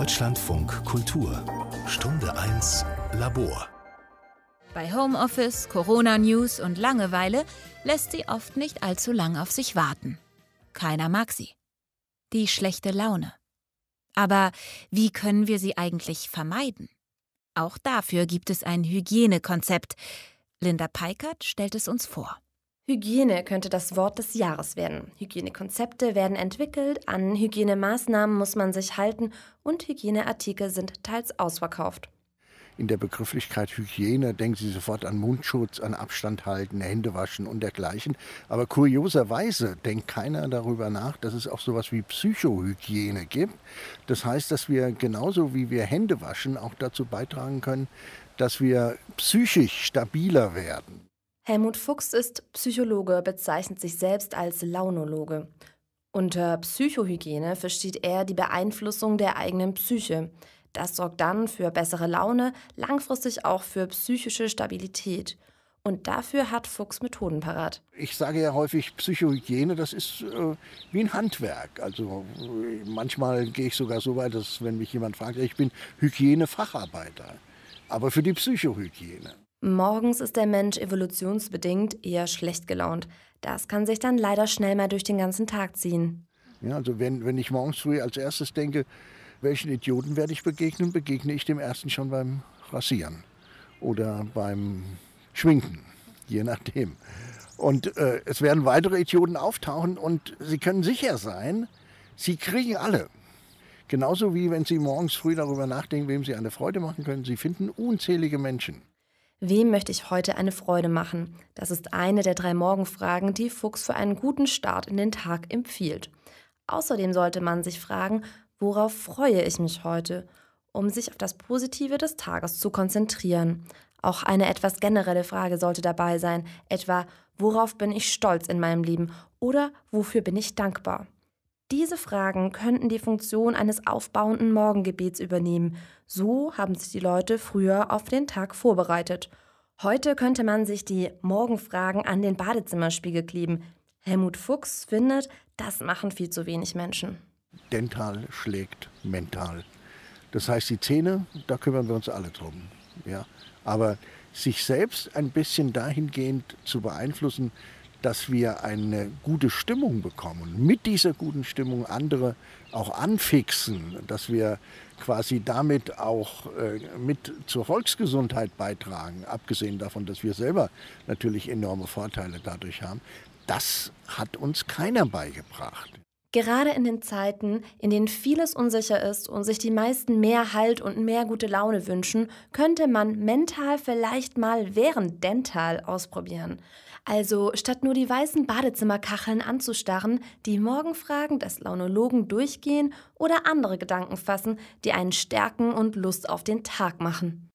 Deutschlandfunk Kultur Stunde 1 Labor bei Homeoffice, Corona-News und Langeweile lässt sie oft nicht allzu lang auf sich warten. Keiner mag sie. Die schlechte Laune. Aber wie können wir sie eigentlich vermeiden? Auch dafür gibt es ein Hygienekonzept. Linda Peikert stellt es uns vor. Hygiene könnte das Wort des Jahres werden. Hygienekonzepte werden entwickelt, an Hygienemaßnahmen muss man sich halten und Hygieneartikel sind teils ausverkauft in der Begrifflichkeit Hygiene denken Sie sofort an Mundschutz, an Abstand halten, Hände waschen und dergleichen. Aber kurioserweise denkt keiner darüber nach, dass es auch sowas wie Psychohygiene gibt. Das heißt, dass wir genauso wie wir Hände waschen auch dazu beitragen können, dass wir psychisch stabiler werden. Helmut Fuchs ist Psychologe, bezeichnet sich selbst als Launologe. Unter Psychohygiene versteht er die Beeinflussung der eigenen Psyche. Das sorgt dann für bessere Laune, langfristig auch für psychische Stabilität. Und dafür hat Fuchs Methoden parat. Ich sage ja häufig, Psychohygiene, das ist äh, wie ein Handwerk. Also manchmal gehe ich sogar so weit, dass wenn mich jemand fragt, ich bin Hygienefacharbeiter. Aber für die Psychohygiene. Morgens ist der Mensch evolutionsbedingt eher schlecht gelaunt. Das kann sich dann leider schnell mal durch den ganzen Tag ziehen. Ja, also wenn, wenn ich morgens früh als erstes denke, welchen Idioten werde ich begegnen? Begegne ich dem ersten schon beim Rasieren oder beim Schminken, je nachdem. Und äh, es werden weitere Idioten auftauchen und Sie können sicher sein, Sie kriegen alle. Genauso wie wenn Sie morgens früh darüber nachdenken, wem Sie eine Freude machen können. Sie finden unzählige Menschen. Wem möchte ich heute eine Freude machen? Das ist eine der drei Morgenfragen, die Fuchs für einen guten Start in den Tag empfiehlt. Außerdem sollte man sich fragen, Worauf freue ich mich heute? Um sich auf das Positive des Tages zu konzentrieren. Auch eine etwas generelle Frage sollte dabei sein, etwa worauf bin ich stolz in meinem Leben oder wofür bin ich dankbar? Diese Fragen könnten die Funktion eines aufbauenden Morgengebets übernehmen. So haben sich die Leute früher auf den Tag vorbereitet. Heute könnte man sich die Morgenfragen an den Badezimmerspiegel kleben. Helmut Fuchs findet, das machen viel zu wenig Menschen dental schlägt mental. Das heißt, die Zähne, da kümmern wir uns alle drum. Ja? Aber sich selbst ein bisschen dahingehend zu beeinflussen, dass wir eine gute Stimmung bekommen, mit dieser guten Stimmung andere auch anfixen, dass wir quasi damit auch äh, mit zur Volksgesundheit beitragen, abgesehen davon, dass wir selber natürlich enorme Vorteile dadurch haben, das hat uns keiner beigebracht. Gerade in den Zeiten, in denen vieles unsicher ist und sich die meisten mehr Halt und mehr gute Laune wünschen, könnte man mental vielleicht mal während Dental ausprobieren. Also statt nur die weißen Badezimmerkacheln anzustarren, die Morgenfragen des Launologen durchgehen oder andere Gedanken fassen, die einen stärken und Lust auf den Tag machen.